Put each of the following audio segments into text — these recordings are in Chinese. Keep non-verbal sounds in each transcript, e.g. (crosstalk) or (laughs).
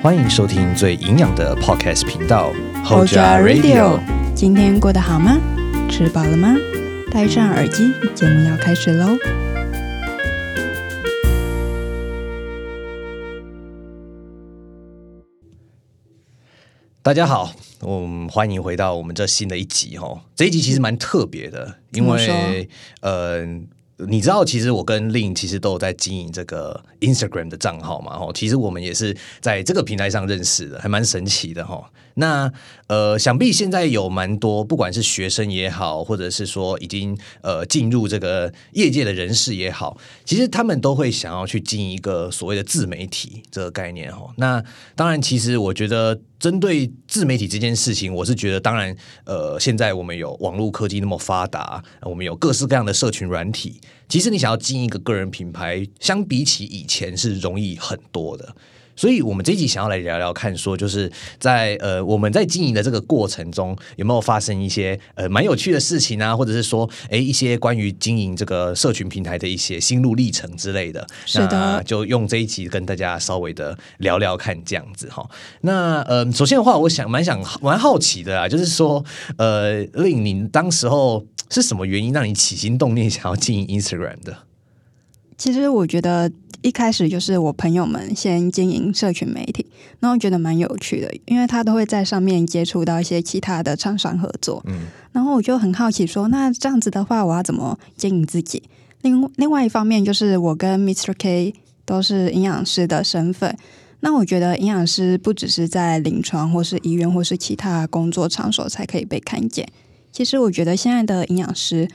欢迎收听最营养的 Podcast 频道 Hoja Radio。今天过得好吗？吃饱了吗？戴上耳机，节目要开始喽！大家好，我们欢迎回到我们这新的一集哦。这一集其实蛮特别的，因为呃。你知道，其实我跟令其实都有在经营这个 Instagram 的账号嘛？吼，其实我们也是在这个平台上认识的，还蛮神奇的哈。那呃，想必现在有蛮多，不管是学生也好，或者是说已经呃进入这个业界的人士也好，其实他们都会想要去经营一个所谓的自媒体这个概念哈。那当然，其实我觉得。针对自媒体这件事情，我是觉得，当然，呃，现在我们有网络科技那么发达，我们有各式各样的社群软体，其实你想要经营一个个人品牌，相比起以前是容易很多的。所以，我们这集想要来聊聊看，说就是在呃，我们在经营的这个过程中，有没有发生一些呃蛮有趣的事情啊，或者是说，哎，一些关于经营这个社群平台的一些心路历程之类的。是的，就用这一集跟大家稍微的聊聊看，这样子哈。那呃，首先的话，我想蛮想蛮好奇的啊，就是说，呃，令你当时候是什么原因让你起心动念想要经营 Instagram 的？其实我觉得。一开始就是我朋友们先经营社群媒体，然后觉得蛮有趣的，因为他都会在上面接触到一些其他的厂商合作。嗯，然后我就很好奇说，那这样子的话，我要怎么经营自己？另另外一方面就是我跟 Mr K 都是营养师的身份，那我觉得营养师不只是在临床或是医院或是其他工作场所才可以被看见。其实我觉得现在的营养师。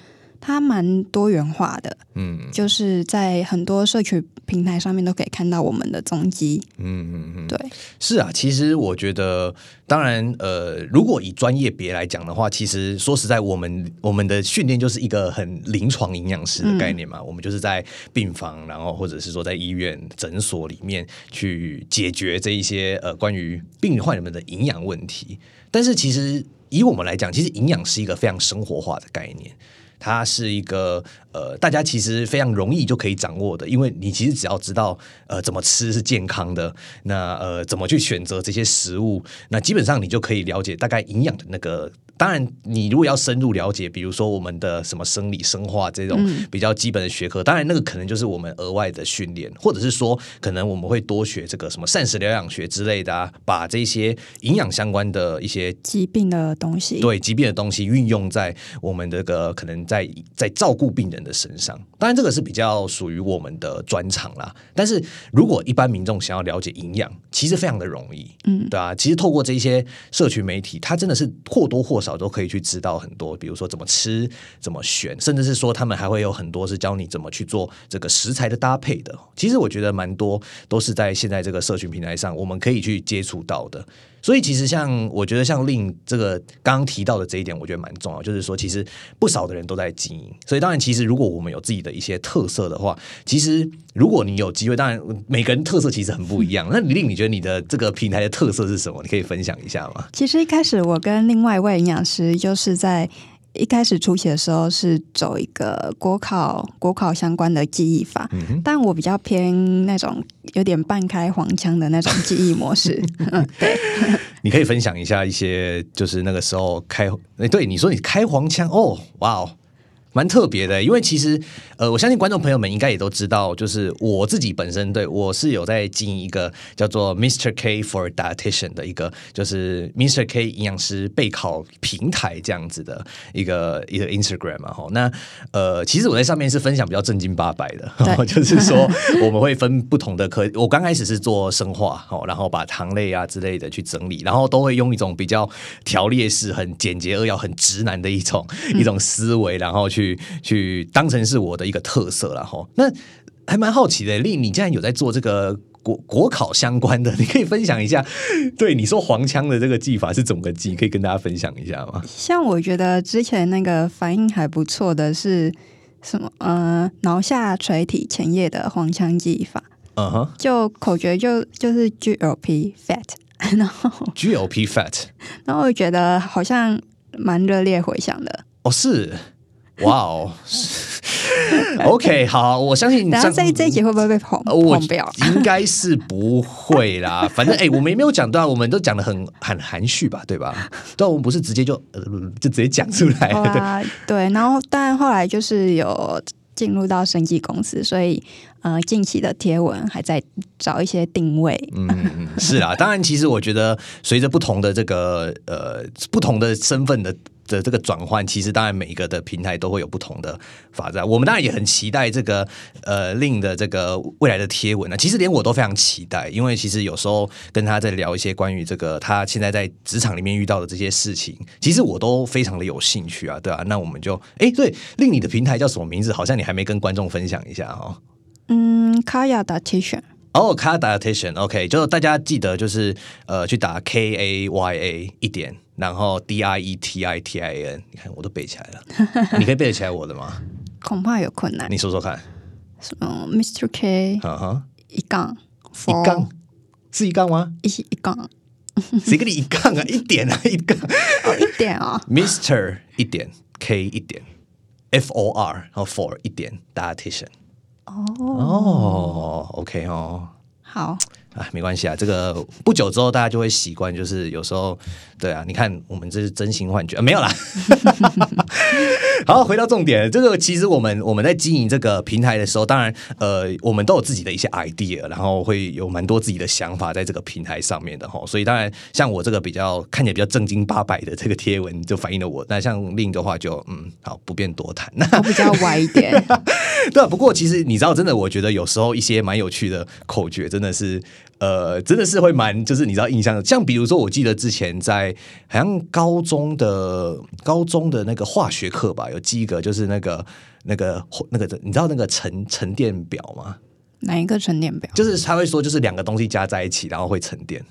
它蛮多元化的，嗯，就是在很多社群平台上面都可以看到我们的踪迹，嗯嗯嗯，对，是啊，其实我觉得，当然，呃，如果以专业别来讲的话，其实说实在，我们我们的训练就是一个很临床营养师的概念嘛，我们就是在病房，然后或者是说在医院诊所里面去解决这一些呃关于病患人们的营养问题。但是其实以我们来讲，其实营养是一个非常生活化的概念。它是一个呃，大家其实非常容易就可以掌握的，因为你其实只要知道呃怎么吃是健康的，那呃怎么去选择这些食物，那基本上你就可以了解大概营养的那个。当然，你如果要深入了解，比如说我们的什么生理、生化这种比较基本的学科，当然那个可能就是我们额外的训练，或者是说可能我们会多学这个什么膳食疗养学之类的啊，把这些营养相关的一些疾病的东西，对疾病的东西运用在我们这个可能在在照顾病人的身上。当然，这个是比较属于我们的专长啦。但是如果一般民众想要了解营养，其实非常的容易，嗯，对啊，其实透过这些社群媒体，它真的是或多或少都可以去知道很多，比如说怎么吃、怎么选，甚至是说他们还会有很多是教你怎么去做这个食材的搭配的。其实我觉得蛮多都是在现在这个社群平台上，我们可以去接触到的。所以其实像我觉得像令这个刚刚提到的这一点，我觉得蛮重要，就是说其实不少的人都在经营。所以当然，其实如果我们有自己的一些特色的话，其实如果你有机会，当然每个人特色其实很不一样。(laughs) 那令你觉得你的这个平台的特色是什么？你可以分享一下吗？其实一开始我跟另外一位营养师就是在。一开始初期的时候是走一个国考国考相关的记忆法，但我比较偏那种有点半开黄腔的那种记忆模式。(laughs) (laughs) 对，(laughs) 你可以分享一下一些，就是那个时候开，哎，对，你说你开黄腔哦，哇哦。蛮特别的，因为其实，呃，我相信观众朋友们应该也都知道，就是我自己本身对我是有在经营一个叫做 Mr K for Dietitian 的一个，就是 Mr K 营养师备考平台这样子的一个一个 Instagram 嘛，哈，那呃，其实我在上面是分享比较正经八百的，(laughs) 就是说我们会分不同的科，我刚开始是做生化，哦，然后把糖类啊之类的去整理，然后都会用一种比较条列式、很简洁扼要、很直男的一种一种思维，然后去。去去当成是我的一个特色了哈，那还蛮好奇的。丽，你既然有在做这个国国考相关的，你可以分享一下，对你说黄腔的这个技法是怎么个技，可以跟大家分享一下吗？像我觉得之前那个反应还不错的是什么？呃，挠下垂体前叶的黄腔技法，嗯哼，就口诀就就是 GLP fat，然后 (laughs) GLP fat，然后我觉得好像蛮热烈回响的。哦，是。哇哦，(laughs) OK，好，我相信。然后这这一集会不会被捧捧掉？应该是不会啦。(laughs) 反正哎，我们也没有讲到，我们都讲的很很含蓄吧，对吧？但我们不是直接就呃就直接讲出来。对对，然后但后来就是有进入到生技公司，所以呃，近期的贴文还在找一些定位。嗯，是啊，当然，其实我觉得随着不同的这个呃不同的身份的。的这个转换，其实当然每一个的平台都会有不同的发展。我们当然也很期待这个呃令的这个未来的贴文呢。其实连我都非常期待，因为其实有时候跟他在聊一些关于这个他现在在职场里面遇到的这些事情，其实我都非常的有兴趣啊，对啊，那我们就哎，对，令你的平台叫什么名字？好像你还没跟观众分享一下哦。嗯，Kaya Datition。哦，Kaya Datition，OK，就是大家记得就是呃去打 K A Y A 一点。然后 D I E T I T I N，你看我都背起来了，(laughs) 你可以背得起来我的吗？恐怕有困难。你说说看。什么？Mr K，哈哈，一杠，一杠，是一杠吗？一一杠，(laughs) 谁跟你一杠啊？一点啊，一杠，哦，一点啊。Mr 一点，K 一点，F O R，然后 For 一点，Dietitian。哦哦，OK 哦，好。啊，没关系啊，这个不久之后大家就会习惯，就是有时候，对啊，你看我们这是真心幻觉，没有啦。(laughs) 好，回到重点，这个其实我们我们在经营这个平台的时候，当然呃，我们都有自己的一些 idea，然后会有蛮多自己的想法在这个平台上面的哈。所以当然，像我这个比较看起来比较正经八百的这个贴文，就反映了我。那像另一个话，就嗯，好，不便多谈。那比较歪一点。(laughs) 对啊，不过其实你知道，真的，我觉得有时候一些蛮有趣的口诀，真的是。呃，真的是会蛮，就是你知道印象，像比如说，我记得之前在好像高中的高中的那个化学课吧，有记一个，就是那个那个那个，你知道那个沉沉淀表吗？哪一个沉淀表？就是他会说，就是两个东西加在一起，然后会沉淀。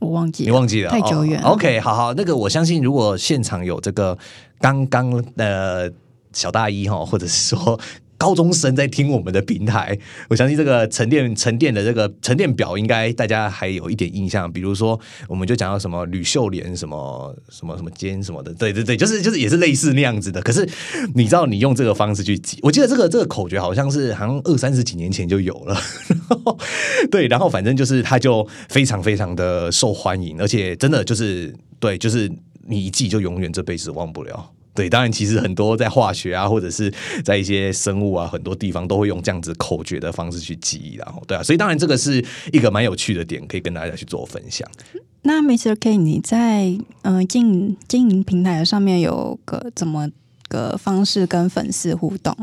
我忘记，你忘记了？太久远。OK，好好，那个我相信，如果现场有这个刚刚的小大一哈，或者是说。高中生在听我们的平台，我相信这个沉淀沉淀的这个沉淀表，应该大家还有一点印象。比如说，我们就讲到什么吕秀莲什么什么什么坚什么的，对对对，就是就是也是类似那样子的。可是你知道，你用这个方式去记，我记得这个这个口诀好像是好像二三十几年前就有了。(laughs) 对，然后反正就是它就非常非常的受欢迎，而且真的就是对，就是你一记就永远这辈子忘不了。对，当然，其实很多在化学啊，或者是在一些生物啊，很多地方都会用这样子口诀的方式去记忆，然后对啊，所以当然这个是一个蛮有趣的点，可以跟大家去做分享。那 Mr K，你在嗯经营经营平台上面有个怎么个方式跟粉丝互动？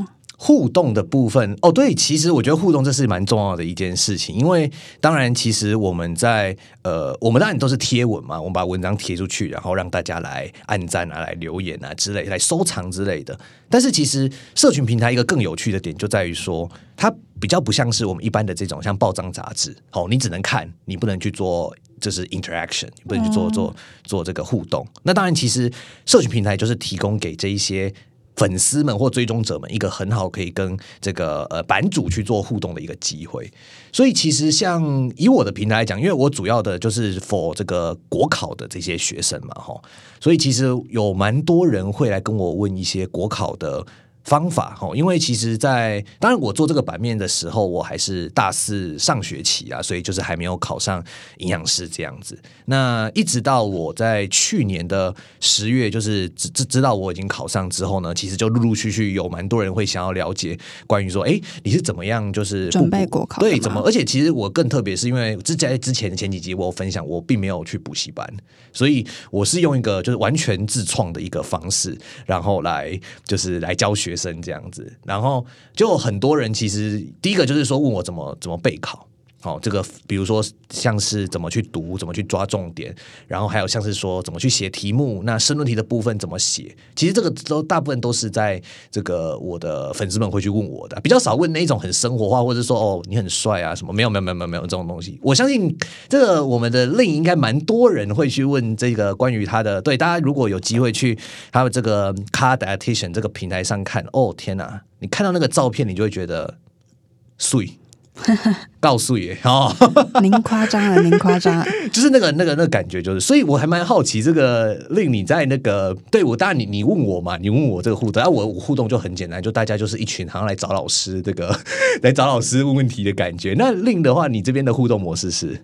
互动的部分哦，对，其实我觉得互动这是蛮重要的一件事情，因为当然，其实我们在呃，我们当然都是贴文嘛，我们把文章贴出去，然后让大家来按赞啊、来留言啊之类、来收藏之类的。但是，其实社群平台一个更有趣的点就在于说，它比较不像是我们一般的这种像报章杂志，哦，你只能看，你不能去做就是 interaction，不能去做做做这个互动。那当然，其实社群平台就是提供给这一些。粉丝们或追踪者们一个很好可以跟这个呃版主去做互动的一个机会，所以其实像以我的平台来讲，因为我主要的就是 for 这个国考的这些学生嘛，哈，所以其实有蛮多人会来跟我问一些国考的。方法哦，因为其实，在当然我做这个版面的时候，我还是大四上学期啊，所以就是还没有考上营养师这样子。那一直到我在去年的十月，就是知知知道我已经考上之后呢，其实就陆陆续续有蛮多人会想要了解关于说，哎，你是怎么样就是准备国考？对，怎么？而且其实我更特别是因为之在之前前几集我分享，我并没有去补习班，所以我是用一个就是完全自创的一个方式，然后来就是来教学。学生这样子，然后就很多人其实第一个就是说问我怎么怎么备考。哦，这个比如说像是怎么去读，怎么去抓重点，然后还有像是说怎么去写题目，那申论题的部分怎么写？其实这个都大部分都是在这个我的粉丝们会去问我的，比较少问那种很生活化，或者说哦你很帅啊什么？没有没有没有没有没有这种东西。我相信这个我们的另应该蛮多人会去问这个关于他的。对大家如果有机会去他的这个 carditation 这个平台上看，哦天哪，你看到那个照片，你就会觉得碎。(laughs) 告诉也哦，您夸张了，您夸张了，(laughs) 就是那个那个那个感觉，就是，所以我还蛮好奇，这个令你在那个对我，当然你你问我嘛，你问我这个互动，啊，我我互动就很简单，就大家就是一群好像来找老师，这个 (laughs) 来找老师问问题的感觉。那令的话，你这边的互动模式是？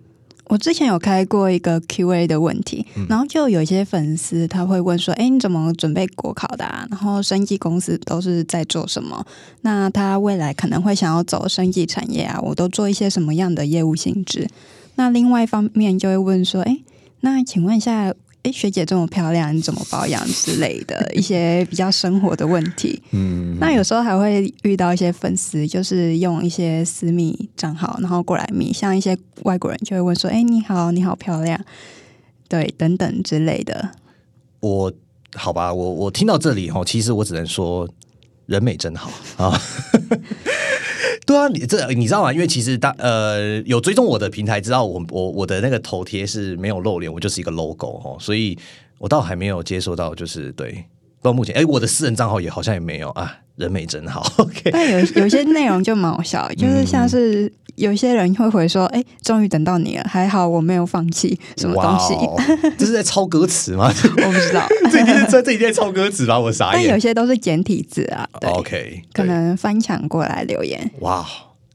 我之前有开过一个 Q&A 的问题，然后就有一些粉丝他会问说：“哎，你怎么准备国考的？啊？然后生技公司都是在做什么？那他未来可能会想要走生技产业啊？我都做一些什么样的业务性质？那另外一方面就会问说：哎，那请问一下。”哎，学姐这么漂亮，你怎么保养之类的一些比较生活的问题。嗯，那有时候还会遇到一些粉丝，就是用一些私密账号，然后过来密，像一些外国人就会问说：“哎，你好，你好漂亮。”对，等等之类的。我好吧，我我听到这里哈，其实我只能说人美真好啊。(laughs) 对啊，你这你知道吗？因为其实大呃有追踪我的平台，知道我我我的那个头贴是没有露脸，我就是一个 logo 哦，所以我倒还没有接受到，就是对。到目前，哎，我的私人账号也好像也没有啊。人美真好，OK。但有有些内容就蛮好笑，就是像是有些人会回说：“哎，终于等到你了，还好我没有放弃什么东西。”这是在抄歌词吗？(laughs) 我不知道，(laughs) 这一定这这一定在抄歌词吧？我傻眼。但有些都是简体字啊对，OK。可能翻墙过来留言。哇，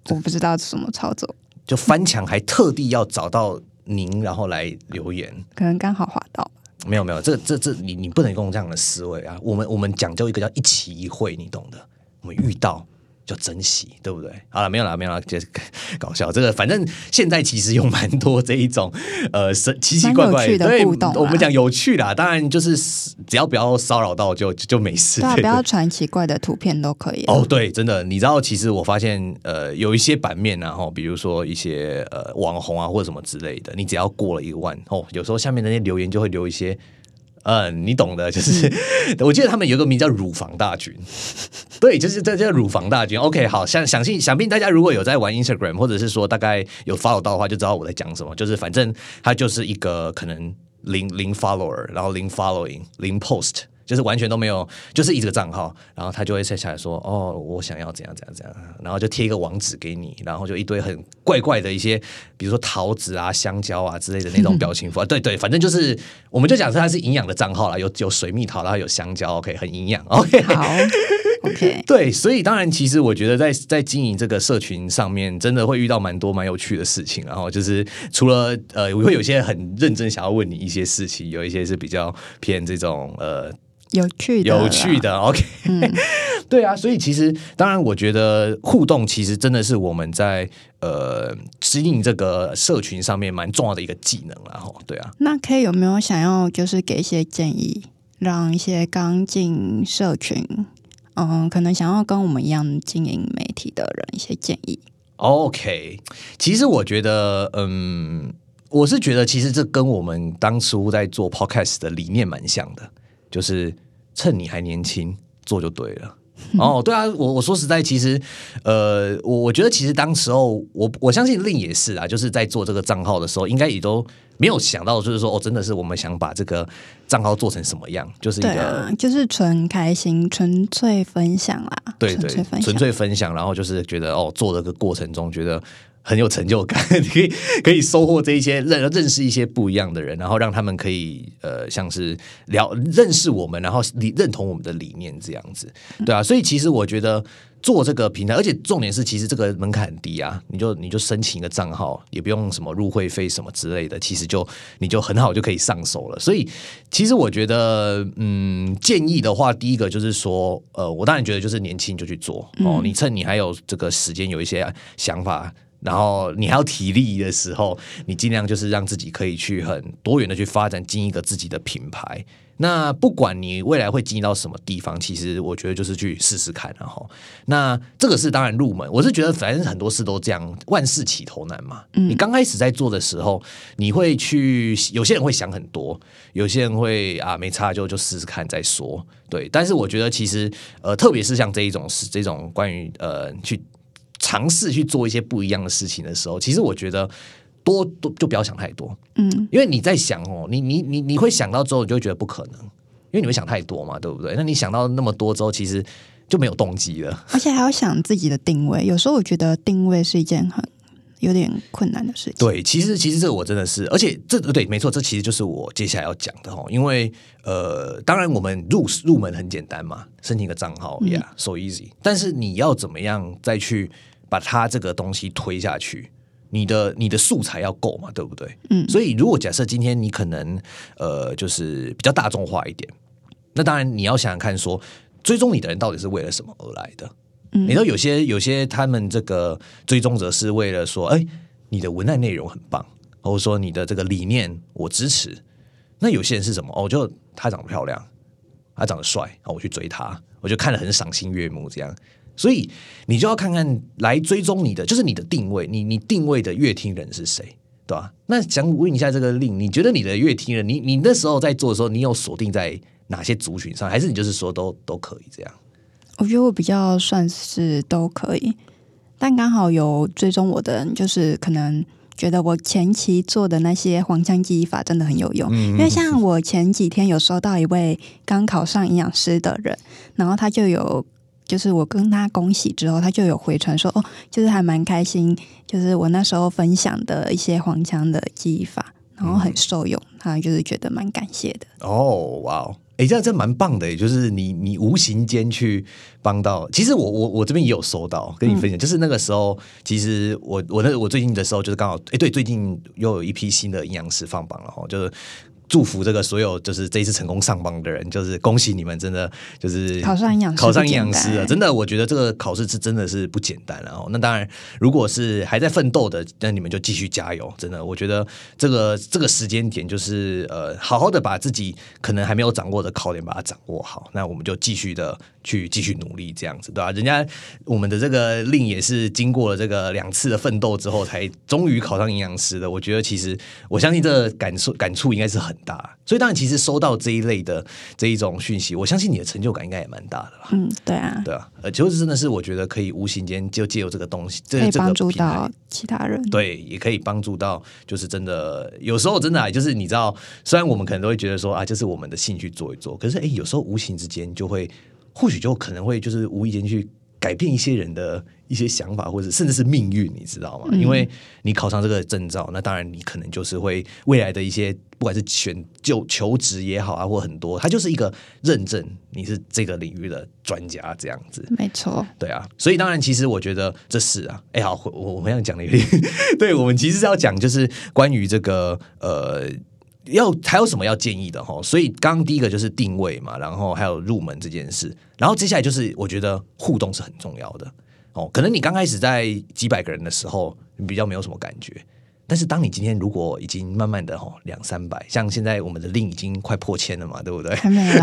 我不知道什么操作，就翻墙还特地要找到您，然后来留言，可能刚好滑到。没有没有，这这这你你不能用这样的思维啊！我们我们讲究一个叫一期一会，你懂的。我们遇到。就珍惜，对不对？好了，没有了，没有了，就是 (laughs) 搞笑。这个反正现在其实有蛮多这一种呃神奇奇怪怪的互动。我们讲有趣啦，当然就是只要不要骚扰到就就没事。对，不要传奇怪的图片都可以。哦，对，真的，你知道，其实我发现呃有一些版面然后比如说一些呃网红啊或者什么之类的，你只要过了一万哦，有时候下面那些留言就会留一些。嗯，你懂的，就是 (laughs) 我记得他们有个名叫“乳房大军”，(laughs) 对，就是这叫“乳房大军”。OK，好，相相信想必大家如果有在玩 Instagram，或者是说大概有 follow 到的话，就知道我在讲什么。就是反正他就是一个可能零零 follower，然后零 following，零 post。就是完全都没有，就是一个账号，然后他就会写下来说：“哦，我想要怎样怎样怎样。”然后就贴一个网址给你，然后就一堆很怪怪的一些，比如说桃子啊、香蕉啊之类的那种表情符。对对，反正就是我们就讲说它是营养的账号啦，有有水蜜桃，然后有香蕉，OK，很营养，OK。好，OK。(laughs) 对，所以当然，其实我觉得在在经营这个社群上面，真的会遇到蛮多蛮有趣的事情。然后就是除了呃，我会有些很认真想要问你一些事情，有一些是比较偏这种呃。有趣的，有趣的，OK，对啊，所以其实当然，我觉得互动其实真的是我们在呃适应这个社群上面蛮重要的一个技能，然后对啊。那 K 有没有想要就是给一些建议，让一些刚进社群，嗯，可能想要跟我们一样经营媒体的人一些建议？OK，其实我觉得，嗯，我是觉得其实这跟我们当初在做 Podcast 的理念蛮像的，就是。趁你还年轻做就对了哦，对啊，我我说实在，其实呃，我我觉得其实当时候我我相信令也是啊，就是在做这个账号的时候，应该也都没有想到，就是说哦，真的是我们想把这个账号做成什么样，就是一个就是纯开心、纯粹分享啦，对对，纯粹分享，然后就是觉得哦，做的个过程中觉得。很有成就感，(laughs) 可以可以收获这一些认认识一些不一样的人，然后让他们可以呃像是了认识我们，然后理认同我们的理念这样子，对啊，所以其实我觉得做这个平台，而且重点是其实这个门槛很低啊，你就你就申请一个账号，也不用什么入会费什么之类的，其实就你就很好就可以上手了。所以其实我觉得，嗯，建议的话，第一个就是说，呃，我当然觉得就是年轻就去做哦，你趁你还有这个时间，有一些想法。然后你还有体力的时候，你尽量就是让自己可以去很多元的去发展，经营一个自己的品牌。那不管你未来会经营到什么地方，其实我觉得就是去试试看，然后那这个是当然入门。我是觉得反正很多事都这样，万事起头难嘛。你刚开始在做的时候，你会去有些人会想很多，有些人会啊没差就就试试看再说。对，但是我觉得其实呃，特别是像这一种是这种关于呃去。尝试去做一些不一样的事情的时候，其实我觉得多多就不要想太多，嗯，因为你在想哦，你你你你会想到之后，你就会觉得不可能，因为你会想太多嘛，对不对？那你想到那么多之后，其实就没有动机了。而且还要想自己的定位，有时候我觉得定位是一件很有点困难的事情。对，其实其实这个我真的是，而且这对没错，这其实就是我接下来要讲的哦。因为呃，当然我们入入门很简单嘛，申请个账号，Yeah，so easy。但是你要怎么样再去把它这个东西推下去？你的你的素材要够嘛，对不对？嗯。所以如果假设今天你可能呃，就是比较大众化一点，那当然你要想想看，说追踪你的人到底是为了什么而来的？你知道有些有些他们这个追踪者是为了说，哎，你的文案内容很棒，或者说你的这个理念我支持。那有些人是什么？哦，就他长得漂亮，他长得帅，我去追他，我就看了很赏心悦目，这样。所以你就要看看来追踪你的，就是你的定位，你你定位的乐听人是谁，对吧？那想问一下这个令，你觉得你的乐听人，你你那时候在做的时候，你有锁定在哪些族群上，还是你就是说都都可以这样？我觉得我比较算是都可以，但刚好有追踪我的人，就是可能觉得我前期做的那些黄腔记忆法真的很有用。因为像我前几天有收到一位刚考上营养师的人，然后他就有，就是我跟他恭喜之后，他就有回传说，哦，就是还蛮开心，就是我那时候分享的一些黄腔的记忆法，然后很受用，他就是觉得蛮感谢的。哦，哇哦。哎，这样真蛮棒的，就是你你无形间去帮到。其实我我我这边也有收到，跟你分享，就是那个时候，其实我我那我最近的时候，就是刚好，哎，对，最近又有一批新的营养师放榜了哈，就是。祝福这个所有就是这一次成功上榜的人，就是恭喜你们，真的就是考上营养考上营养师了。真的，我觉得这个考试是真的是不简单。然后，那当然，如果是还在奋斗的，那你们就继续加油。真的，我觉得这个这个时间点就是呃，好好的把自己可能还没有掌握的考点把它掌握好。那我们就继续的去继续努力，这样子对吧？人家我们的这个令也是经过了这个两次的奋斗之后，才终于考上营养师的。我觉得其实我相信这个感受感触应该是很。大，所以当然，其实收到这一类的这一种讯息，我相信你的成就感应该也蛮大的吧？嗯，对啊，对啊，呃，就是真的是我觉得可以无形间就借由这个东西，可以帮助到其他人，对，也可以帮助到，就是真的有时候真的啊，就是你知道，虽然我们可能都会觉得说啊，就是我们的兴趣做一做，可是哎，有时候无形之间就会，或许就可能会就是无意间去改变一些人的。一些想法，或者甚至是命运，你知道吗？因为你考上这个证照，那当然你可能就是会未来的一些，不管是选就求职也好啊，或很多，它就是一个认证，你是这个领域的专家这样子。没错，对啊，所以当然，其实我觉得这是啊，哎，好，我我们要讲的有点，(laughs) 对我们其实是要讲，就是关于这个呃，要还有什么要建议的哈。所以刚刚第一个就是定位嘛，然后还有入门这件事，然后接下来就是我觉得互动是很重要的。哦，可能你刚开始在几百个人的时候，你比较没有什么感觉。但是当你今天如果已经慢慢的哈两三百，像现在我们的令已经快破千了嘛，对不对？还没有。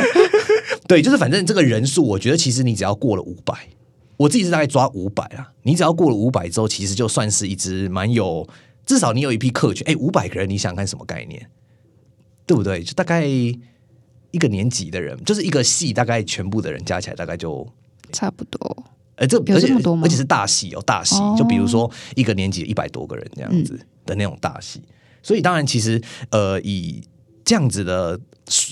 (laughs) 对，就是反正这个人数，我觉得其实你只要过了五百，我自己是大概抓五百啊。你只要过了五百之后，其实就算是一只蛮有，至少你有一批客群。哎，五百个人，你想看什么概念？对不对？就大概一个年级的人，就是一个系，大概全部的人加起来，大概就差不多。哎，这而且而且是大戏哦，大戏就比如说一个年级一百多个人这样子的那种大戏，所以当然其实呃以这样子的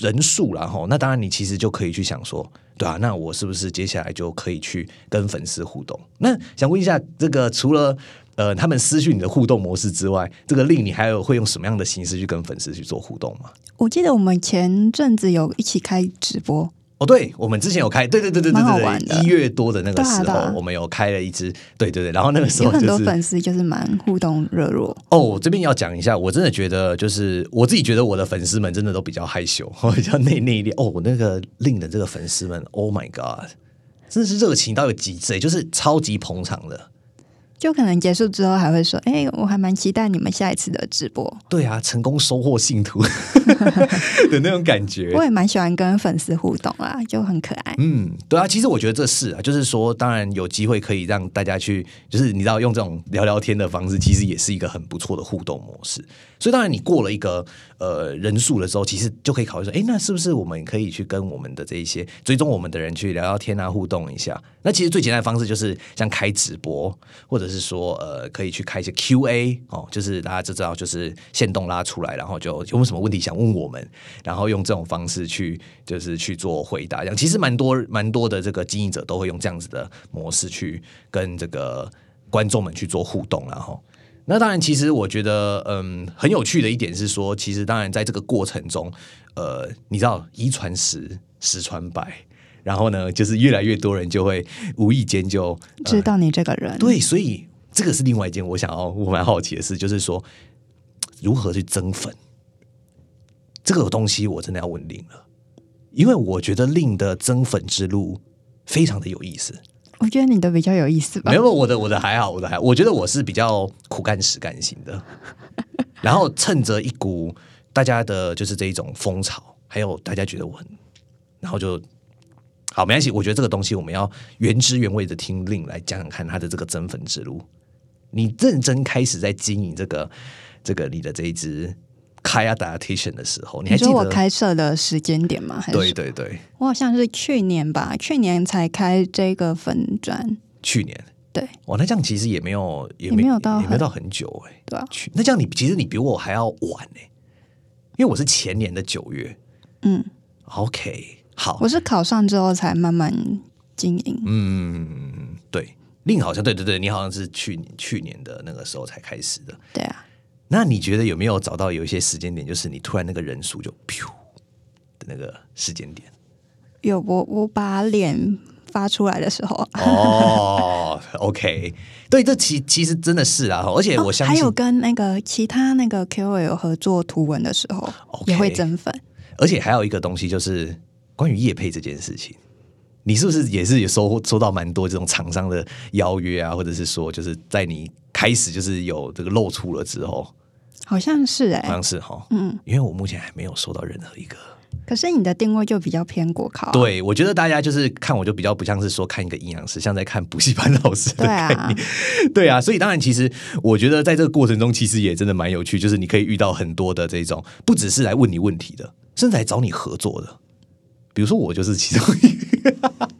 人数然后那当然你其实就可以去想说，对啊，那我是不是接下来就可以去跟粉丝互动？那想问一下，这个除了呃他们失去你的互动模式之外，这个令你还有会用什么样的形式去跟粉丝去做互动吗？我记得我们前阵子有一起开直播。哦，对，我们之前有开，对对对对对对，一月多的那个时候，我们有开了一支，对对对，然后那个时候有很多粉丝就是蛮互动热络。哦，这边要讲一下，我真的觉得就是我自己觉得我的粉丝们真的都比较害羞，(laughs) 比较内内敛。哦，我那个令的这个粉丝们，Oh my God，真的是热情到有极致，就是超级捧场的。就可能结束之后还会说，哎，我还蛮期待你们下一次的直播。对啊，成功收获信徒 (laughs) (laughs) 的那种感觉。我也蛮喜欢跟粉丝互动啊，就很可爱。嗯，对啊，其实我觉得这是啊，就是说，当然有机会可以让大家去，就是你知道用这种聊聊天的方式，其实也是一个很不错的互动模式。所以当然你过了一个呃人数的时候，其实就可以考虑说，哎，那是不是我们可以去跟我们的这一些追踪我们的人去聊聊天啊，互动一下？那其实最简单的方式就是像开直播或者。是说呃可以去开一些 Q&A 哦，就是大家就知道就是线动拉出来，然后就有什么问题想问我们，然后用这种方式去就是去做回答。这样其实蛮多蛮多的这个经营者都会用这样子的模式去跟这个观众们去做互动，然后。那当然，其实我觉得，嗯，很有趣的一点是说，其实当然在这个过程中，呃，你知道，一传十，十传百，然后呢，就是越来越多人就会无意间就知道你这个人。对，所以这个是另外一件我想要我蛮好奇的事，就是说如何去增粉这个东西，我真的要问令了，因为我觉得令的增粉之路非常的有意思。我觉得你的比较有意思吧？没有，我的我的还好，我的还，我觉得我是比较苦干实干型的。(laughs) 然后趁着一股大家的就是这一种风潮，还有大家觉得我很，然后就好没关系。我觉得这个东西我们要原汁原味的听令来讲讲看他的这个增粉之路。你认真开始在经营这个这个你的这一支。开 adaptation 的时候，你还记得我开设的时间点吗？对对对，我好像是去年吧，去年才开这个粉砖。去年，对，哇，那这样其实也没有，也没有到，也没有到很久哎。对啊，去那这样你其实你比我还要晚哎，因为我是前年的九月。嗯，OK，好，我是考上之后才慢慢经营。嗯，对，另好像对对对，你好像是去年去年的那个时候才开始的。对啊。那你觉得有没有找到有一些时间点，就是你突然那个人数就噗的那个时间点？有，我我把脸发出来的时候。哦，OK，对，这其其实真的是啊，而且我相信还有跟那个其他那个 KOL 合作图文的时候，也会增粉。而且还有一个东西，就是关于叶配这件事情，你是不是也是也收收到蛮多这种厂商的邀约啊，或者是说，就是在你开始就是有这个露出了之后。好像是哎，好像是哈，嗯，因为我目前还没有收到任何一个。可是你的定位就比较偏国考，对我觉得大家就是看我就比较不像是说看一个营养师，像在看补习班老师的概念，对啊，所以当然其实我觉得在这个过程中，其实也真的蛮有趣，就是你可以遇到很多的这种，不只是来问你问题的，甚至来找你合作的，比如说我就是其中一个。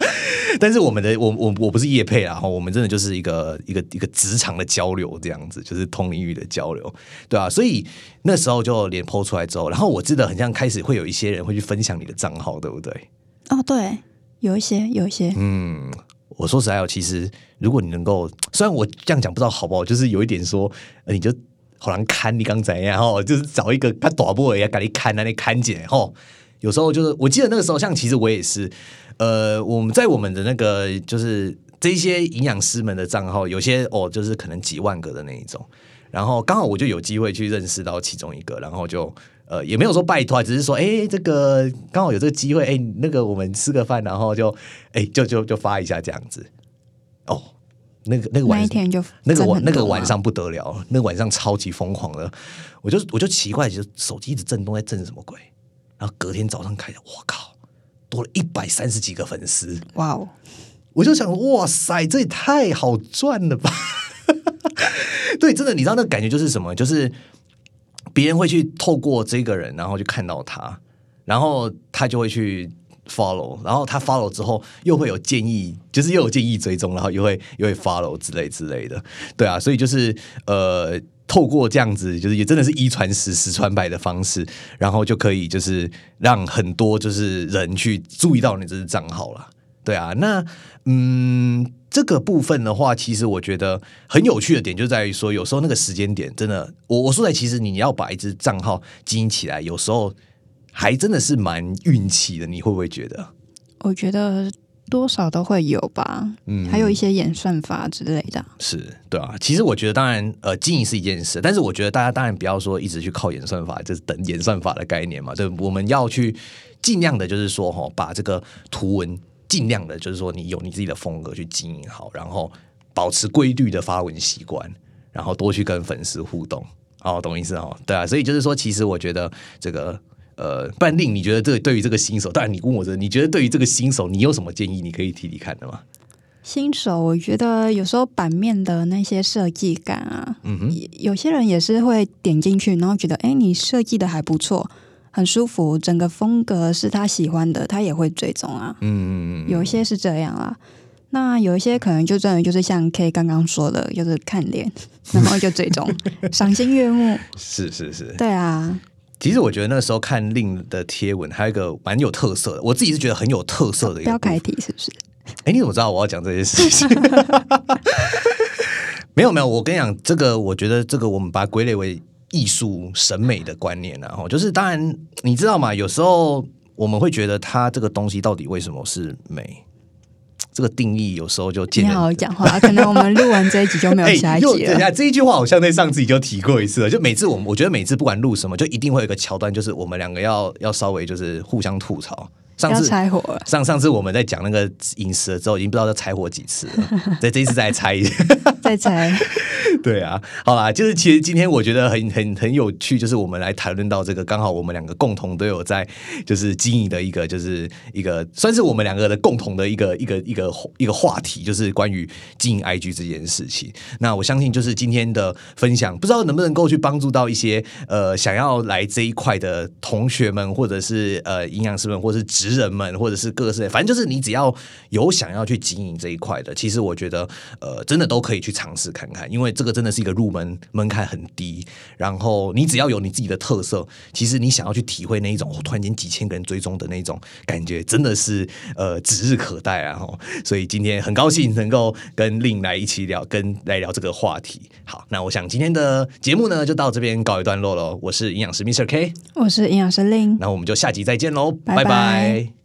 但是我们的我我我不是业配啊，哈，我们真的就是一个一个一个职场的交流这样子，就是通领域的交流，对啊，所以那时候就连抛出来之后，然后我记得很像开始会有一些人会去分享你的账号，对不对？哦，对，有一些，有一些。嗯，我说实在，其实如果你能够，虽然我这样讲不知道好不好，就是有一点说，你就好难看你刚怎样，哈，就是找一个他短波也赶紧看那里看见，吼，有时候就是我记得那个时候，像其实我也是。呃，我们在我们的那个就是这些营养师们的账号，有些哦，就是可能几万个的那一种。然后刚好我就有机会去认识到其中一个，然后就呃也没有说拜托，只是说哎，这个刚好有这个机会，哎，那个我们吃个饭，然后就哎就就就发一下这样子。哦，那个那个晚一天就那个晚那个晚上不得了，那个晚上超级疯狂的，我就我就奇怪，就手机一直震动，在震什么鬼？然后隔天早上开始，我靠！多了一百三十几个粉丝，哇哦！我就想，哇塞，这也太好赚了吧！(laughs) 对，真的，你知道那感觉就是什么？就是别人会去透过这个人，然后就看到他，然后他就会去 follow，然后他 follow 之后又会有建议，就是又有建议追踪，然后又会又会 follow 之类之类的。对啊，所以就是呃。透过这样子，就是也真的是一传十，十传百的方式，然后就可以就是让很多就是人去注意到你这支账号了。对啊，那嗯，这个部分的话，其实我觉得很有趣的点就在于说，有时候那个时间点真的，我我说的其实你要把一支账号经营起来，有时候还真的是蛮运气的。你会不会觉得？我觉得。多少都会有吧，嗯，还有一些演算法之类的，是对啊。其实我觉得，当然，呃，经营是一件事，但是我觉得大家当然不要说一直去靠演算法，就是等演算法的概念嘛。对，我们要去尽量的，就是说哈，把这个图文尽量的，就是说你有你自己的风格去经营好，然后保持规律的发文习惯，然后多去跟粉丝互动，哦，懂意思哦？对啊，所以就是说，其实我觉得这个。呃，半令，你觉得这对于这个新手，当然你问我这，你觉得对于这个新手，你有什么建议？你可以提提看的吗？新手，我觉得有时候版面的那些设计感啊，嗯哼，有些人也是会点进去，然后觉得，哎，你设计的还不错，很舒服，整个风格是他喜欢的，他也会追踪啊，嗯嗯嗯，有一些是这样啊。那有一些可能就真的就是像 K 刚刚说的，就是看脸，然后就追踪 (laughs) 赏心悦目。是是是，对啊。其实我觉得那时候看令的贴文，还有一个蛮有特色的，我自己是觉得很有特色的一个。标楷体是不是？哎，你怎么知道我要讲这件事情？(laughs) 没有没有，我跟你讲，这个我觉得这个我们把它归类为艺术审美的观念，然后就是当然你知道吗？有时候我们会觉得它这个东西到底为什么是美？这个定义有时候就见你好好讲话，可能我们录完这一集就没有 (laughs) 下一集了。这一句话好像在上次已经提过一次了。就每次我们，我觉得每次不管录什么，就一定会有一个桥段，就是我们两个要要稍微就是互相吐槽。上次拆火了。上上次我们在讲那个饮食的时候，已经不知道要拆火几次了。对这一次再拆一下，再拆。(laughs) 对啊，好啦，就是其实今天我觉得很很很有趣，就是我们来谈论到这个，刚好我们两个共同都有在就是经营的一个，就是一个算是我们两个的共同的一个一个一个一个话题，就是关于经营 IG 这件事情。那我相信就是今天的分享，不知道能不能够去帮助到一些呃想要来这一块的同学们，或者是呃营养师们，或者是职人们，或者是各式，反正就是你只要有想要去经营这一块的，其实我觉得呃真的都可以去参尝试看看，因为这个。真的是一个入门门槛很低，然后你只要有你自己的特色，其实你想要去体会那一种突然间几千个人追踪的那种感觉，真的是呃指日可待啊！(laughs) 所以今天很高兴能够跟令来一起聊，跟来聊这个话题。好，那我想今天的节目呢就到这边告一段落了。我是营养师 Mr K，我是营养师令，那我们就下集再见喽，拜拜。